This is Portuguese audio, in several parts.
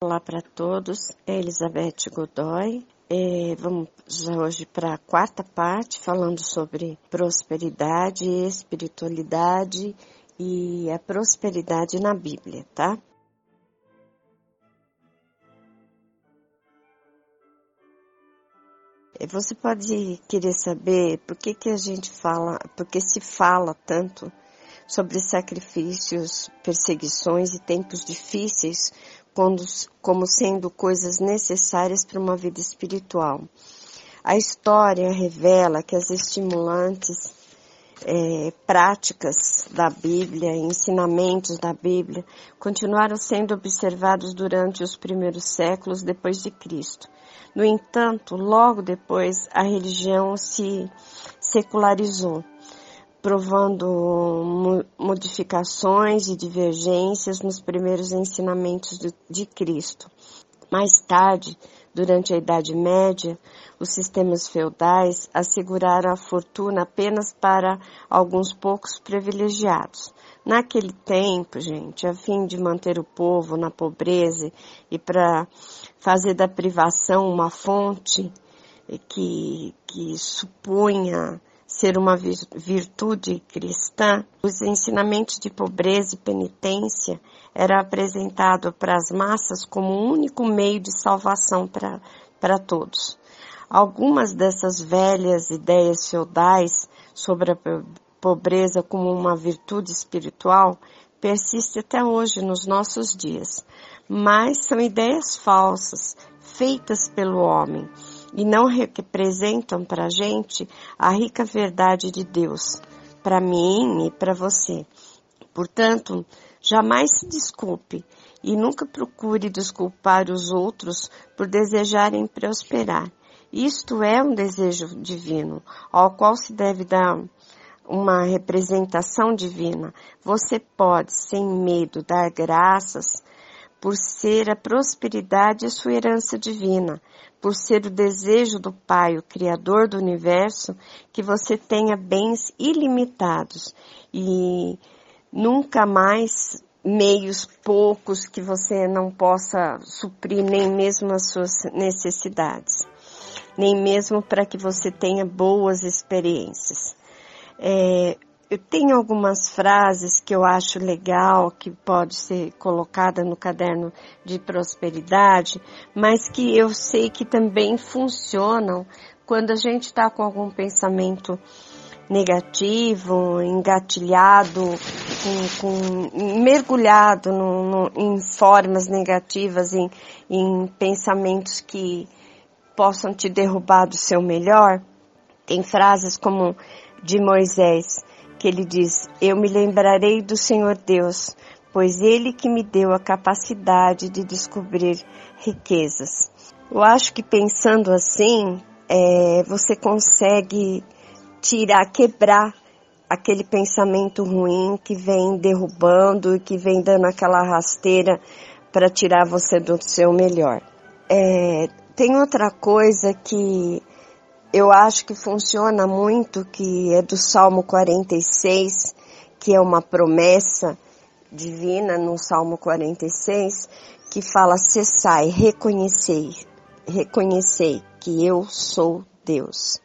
Olá para todos, é Elizabeth Godoy. É, vamos hoje para a quarta parte, falando sobre prosperidade, espiritualidade e a prosperidade na Bíblia, tá? É, você pode querer saber por que, que a gente fala, porque se fala tanto sobre sacrifícios, perseguições e tempos difíceis como sendo coisas necessárias para uma vida espiritual. A história revela que as estimulantes é, práticas da Bíblia, ensinamentos da Bíblia, continuaram sendo observados durante os primeiros séculos depois de Cristo. No entanto, logo depois, a religião se secularizou provando modificações e divergências nos primeiros ensinamentos de Cristo. Mais tarde, durante a Idade Média, os sistemas feudais asseguraram a fortuna apenas para alguns poucos privilegiados. Naquele tempo, gente, a fim de manter o povo na pobreza e para fazer da privação uma fonte que, que supunha ser uma virtude cristã, os ensinamentos de pobreza e penitência era apresentado para as massas como o único meio de salvação para todos. Algumas dessas velhas ideias feudais sobre a pobreza como uma virtude espiritual persistem até hoje nos nossos dias, mas são ideias falsas, feitas pelo homem e não representam para a gente a rica verdade de Deus, para mim e para você. Portanto, jamais se desculpe e nunca procure desculpar os outros por desejarem prosperar. Isto é um desejo divino, ao qual se deve dar uma representação divina. Você pode, sem medo, dar graças por ser a prosperidade a sua herança divina, por ser o desejo do Pai, o Criador do universo, que você tenha bens ilimitados e nunca mais meios poucos que você não possa suprir nem mesmo as suas necessidades, nem mesmo para que você tenha boas experiências. É, eu tenho algumas frases que eu acho legal, que pode ser colocada no caderno de prosperidade, mas que eu sei que também funcionam quando a gente está com algum pensamento negativo, engatilhado, com, com, mergulhado no, no, em formas negativas, em, em pensamentos que possam te derrubar do seu melhor. Tem frases como de Moisés, que ele diz: Eu me lembrarei do Senhor Deus, pois ele que me deu a capacidade de descobrir riquezas. Eu acho que pensando assim, é, você consegue tirar, quebrar aquele pensamento ruim que vem derrubando e que vem dando aquela rasteira para tirar você do seu melhor. É, tem outra coisa que eu acho que funciona muito, que é do Salmo 46, que é uma promessa divina no Salmo 46, que fala: cessai, reconhecei, reconhecei que eu sou Deus.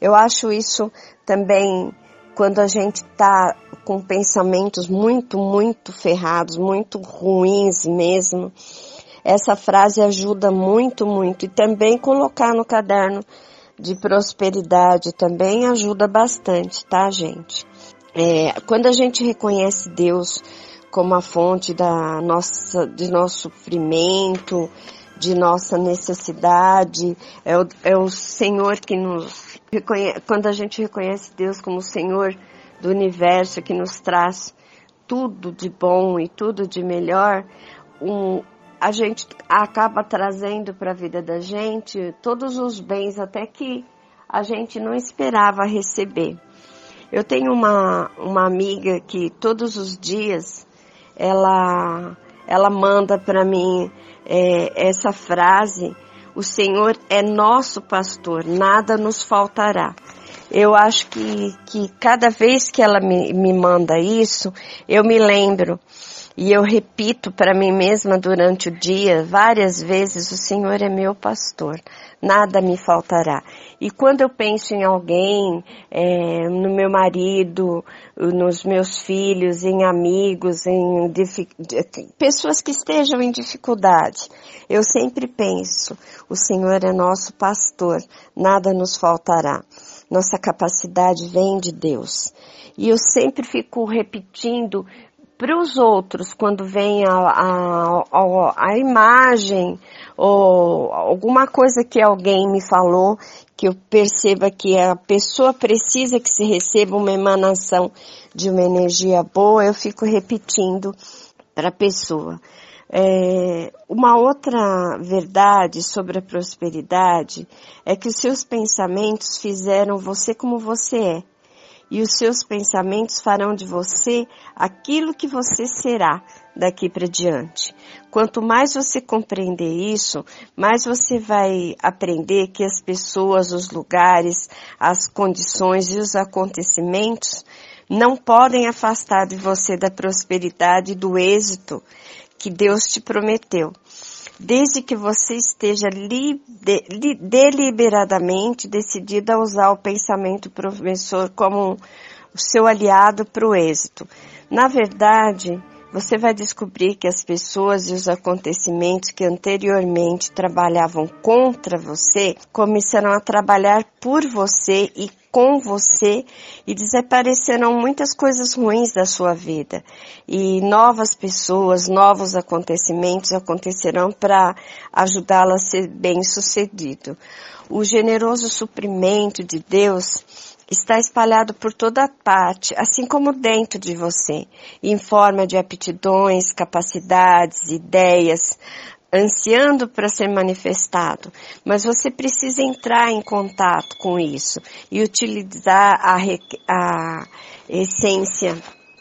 Eu acho isso também quando a gente está com pensamentos muito, muito ferrados, muito ruins mesmo. Essa frase ajuda muito, muito. E também colocar no caderno de prosperidade também ajuda bastante, tá, gente? É, quando a gente reconhece Deus como a fonte da nossa, de nosso sofrimento, de nossa necessidade, é o, é o Senhor que nos reconhece, quando a gente reconhece Deus como o Senhor do universo que nos traz tudo de bom e tudo de melhor, um, a gente acaba trazendo para a vida da gente todos os bens até que a gente não esperava receber. Eu tenho uma, uma amiga que todos os dias ela, ela manda para mim é, essa frase: O Senhor é nosso pastor, nada nos faltará. Eu acho que, que cada vez que ela me, me manda isso, eu me lembro E eu repito para mim mesma durante o dia, várias vezes, o Senhor é meu pastor, nada me faltará. E quando eu penso em alguém, é, no meu marido, nos meus filhos, em amigos, em pessoas que estejam em dificuldade, eu sempre penso, o Senhor é nosso pastor, nada nos faltará. Nossa capacidade vem de Deus. E eu sempre fico repetindo para os outros quando vem a, a, a, a, imagem ou alguma coisa que alguém me falou que eu perceba que a pessoa precisa que se receba uma emanação de uma energia boa, eu fico repetindo para a pessoa. É, uma outra verdade sobre a prosperidade é que os seus pensamentos fizeram você como você é. E os seus pensamentos farão de você aquilo que você será daqui para diante. Quanto mais você compreender isso, mais você vai aprender que as pessoas, os lugares, as condições e os acontecimentos não podem afastar de você da prosperidade e do êxito que Deus te prometeu, desde que você esteja li, de, li, deliberadamente decidida a usar o pensamento promissor como o seu aliado para o êxito. Na verdade, você vai descobrir que as pessoas e os acontecimentos que anteriormente trabalhavam contra você começarão a trabalhar por você e com você e desaparecerão muitas coisas ruins da sua vida. E novas pessoas, novos acontecimentos acontecerão para ajudá-la a ser bem sucedido. O generoso suprimento de Deus está espalhado por toda parte, assim como dentro de você, em forma de aptidões, capacidades, ideias, ansiando para ser manifestado, mas você precisa entrar em contato com isso e utilizar a, a essência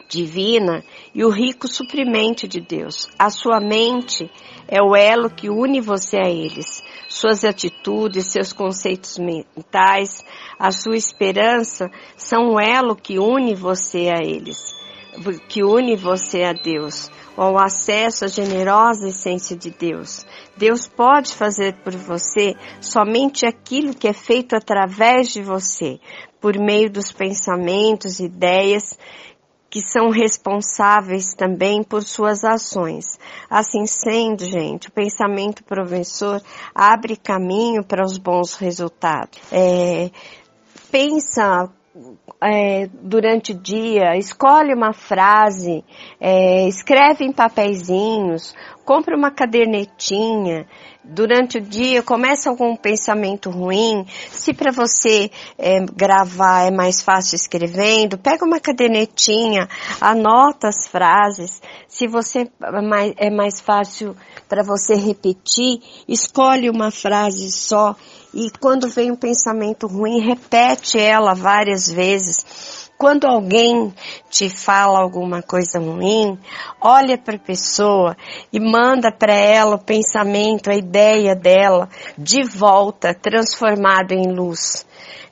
divina e o rico suprimento de Deus. A sua mente é o elo que une você a eles. Suas atitudes, seus conceitos mentais, a sua esperança são o elo que une você a eles, que une você a Deus ao acesso à generosa essência de Deus. Deus pode fazer por você somente aquilo que é feito através de você, por meio dos pensamentos, ideias que são responsáveis também por suas ações. Assim sendo, gente, o pensamento professor abre caminho para os bons resultados. É, pensa é, durante o dia, escolhe uma frase, é, escreve em papeizinhos, compra uma cadernetinha, durante o dia começa algum pensamento ruim, se para você é, gravar é mais fácil escrevendo, pega uma cadernetinha, anota as frases, se você é mais, é mais fácil para você repetir, escolhe uma frase só e quando vem um pensamento ruim, repete ela várias vezes. Quando alguém te fala alguma coisa ruim, olha para a pessoa e manda para ela o pensamento, a ideia dela de volta, transformado em luz.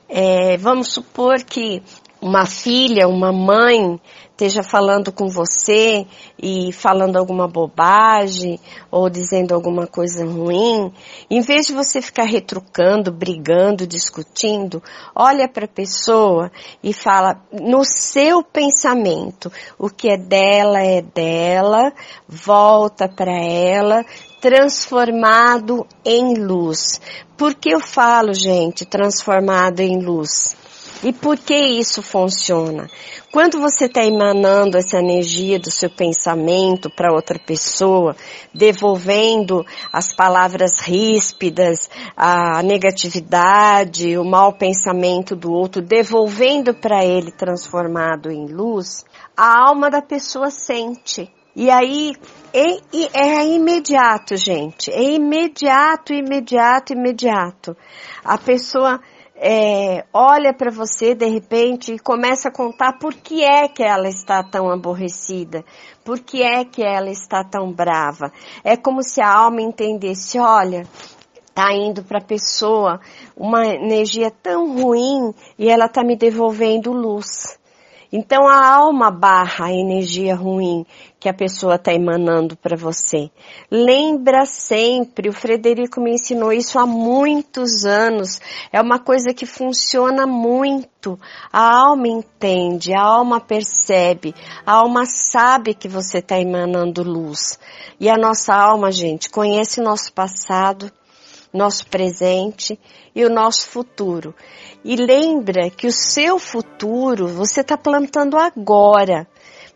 É, vamos supor que uma filha, uma mãe esteja falando com você e falando alguma bobagem ou dizendo alguma coisa ruim, em vez de você ficar retrucando, brigando, discutindo, olha para a pessoa e fala no seu pensamento, o que é dela é dela, volta para ela, transformado em luz. Por que eu falo, gente, transformado em luz? E por que isso funciona? Quando você está emanando essa energia do seu pensamento para outra pessoa, devolvendo as palavras ríspidas, a negatividade, o mau pensamento do outro, devolvendo para ele transformado em luz, a alma da pessoa sente. E aí é, é imediato, gente. É imediato, imediato, imediato. A pessoa é, olha para você de repente e começa a contar por que é que ela está tão aborrecida, por que é que ela está tão brava. É como se a alma entendesse, olha, tá indo para a pessoa uma energia tão ruim e ela tá me devolvendo luz. Então a alma barra a energia ruim que a pessoa está emanando para você. Lembra sempre, o Frederico me ensinou isso há muitos anos. É uma coisa que funciona muito. A alma entende, a alma percebe, a alma sabe que você está emanando luz. E a nossa alma, gente, conhece nosso passado, nosso presente e o nosso futuro. E lembra que o seu futuro você está plantando agora.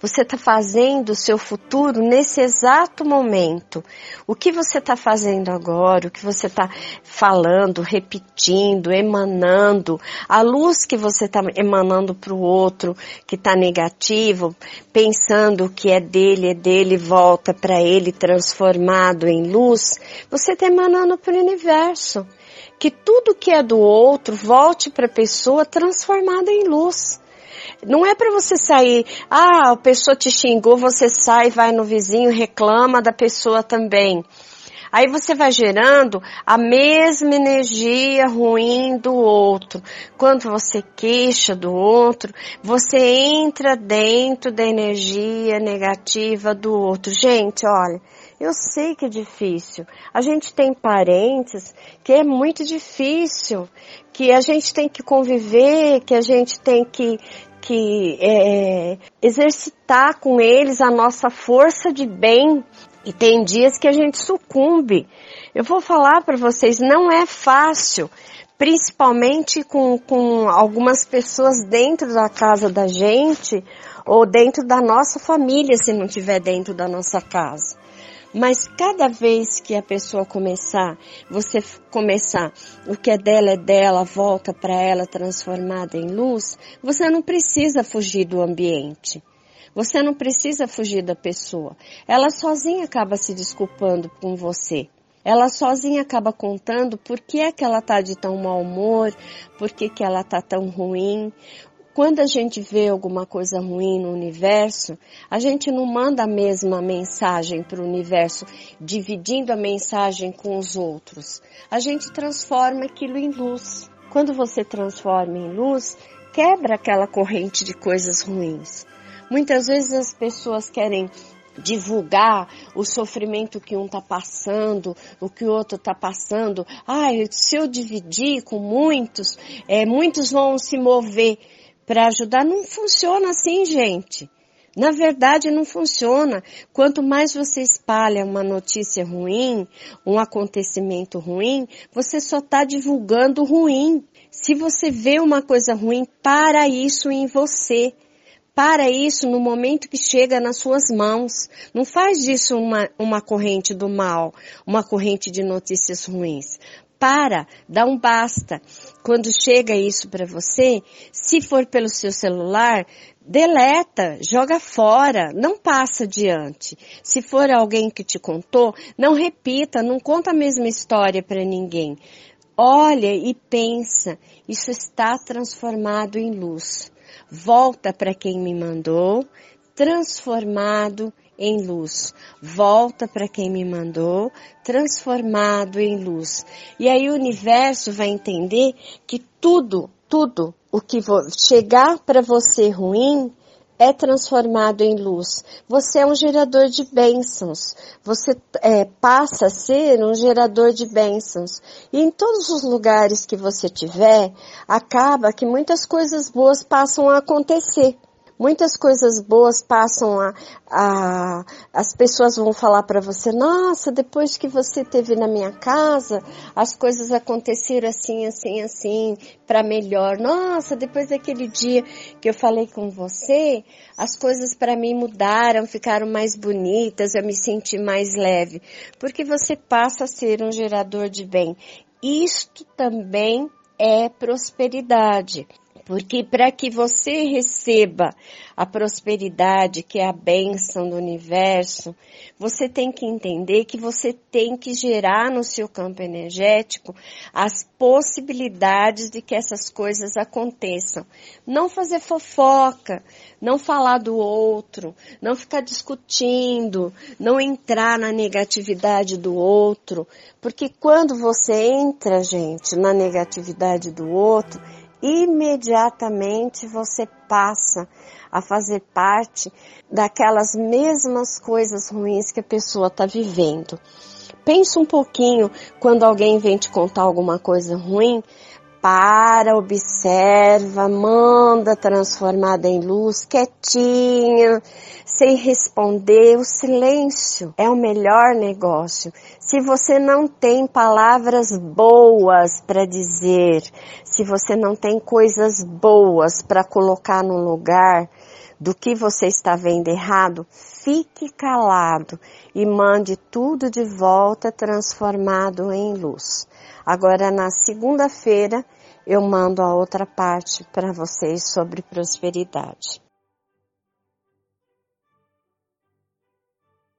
Você está fazendo o seu futuro nesse exato momento. O que você está fazendo agora, o que você está falando, repetindo, emanando, a luz que você está emanando para o outro que está negativo, pensando que é dele, é dele, volta para ele transformado em luz, você está emanando para o universo. Que tudo que é do outro volte para a pessoa transformada em luz. Não é para você sair, ah, a pessoa te xingou, você sai, vai no vizinho, reclama da pessoa também. Aí você vai gerando a mesma energia ruim do outro. Quando você queixa do outro, você entra dentro da energia negativa do outro. Gente, olha, eu sei que é difícil. A gente tem parentes que é muito difícil, que a gente tem que conviver, que a gente tem que que é, exercitar com eles a nossa força de bem. E tem dias que a gente sucumbe. Eu vou falar para vocês, não é fácil, principalmente com, com algumas pessoas dentro da casa da gente ou dentro da nossa família, se não estiver dentro da nossa casa. Mas cada vez que a pessoa começar, você começar, o que é dela é dela, volta para ela transformada em luz, você não precisa fugir do ambiente. Você não precisa fugir da pessoa. Ela sozinha acaba se desculpando com você. Ela sozinha acaba contando por que é que ela tá de tão mau humor, por que, que ela tá tão ruim. Quando a gente vê alguma coisa ruim no universo, a gente não manda a mesma mensagem para o universo, dividindo a mensagem com os outros. A gente transforma aquilo em luz. Quando você transforma em luz, quebra aquela corrente de coisas ruins. Muitas vezes as pessoas querem divulgar o sofrimento que um está passando, o que o outro está passando. Ah, se eu dividir com muitos, é, muitos vão se mover para ajudar. Não funciona assim, gente. Na verdade, não funciona. Quanto mais você espalha uma notícia ruim, um acontecimento ruim, você só está divulgando ruim. Se você vê uma coisa ruim, para isso em você. Para isso no momento que chega nas suas mãos. Não faz disso uma, uma corrente do mal, uma corrente de notícias ruins para, dá um basta. Quando chega isso para você, se for pelo seu celular, deleta, joga fora, não passa adiante. Se for alguém que te contou, não repita, não conta a mesma história para ninguém. Olha e pensa, isso está transformado em luz. Volta para quem me mandou, transformado em luz. Volta para quem me mandou, transformado em luz. E aí o universo vai entender que tudo, tudo o que chegar para você ruim é transformado em luz. Você é um gerador de bênçãos. Você é, passa a ser um gerador de bênçãos. E em todos os lugares que você tiver, acaba que muitas coisas boas passam a acontecer muitas coisas boas passam a, a as pessoas vão falar para você, nossa, depois que você teve na minha casa, as coisas aconteceram assim, assim, assim, para melhor. Nossa, depois daquele dia que eu falei com você, as coisas para mim mudaram, ficaram mais bonitas, eu me senti mais leve, porque você passa a ser um gerador de bem. Isto também é prosperidade. Porque para que você receba a prosperidade, que é a bênção do universo, você tem que entender que você tem que gerar no seu campo energético as possibilidades de que essas coisas aconteçam. Não fazer fofoca, não falar do outro, não ficar discutindo, não entrar na negatividade do outro, porque quando você entra, gente, na negatividade do outro, imediatamente você passa a fazer parte daquelas mesmas coisas ruins que a pessoa está vivendo. Pense um pouquinho quando alguém vem te contar alguma coisa ruim, para, observa, manda transformada em luz, quietinha, sem responder. O silêncio é o melhor negócio. Se você não tem palavras boas para dizer, se você não tem coisas boas para colocar no lugar do que você está vendo errado, fique calado e mande tudo de volta transformado em luz. Agora, na segunda-feira, eu mando a outra parte para vocês sobre prosperidade.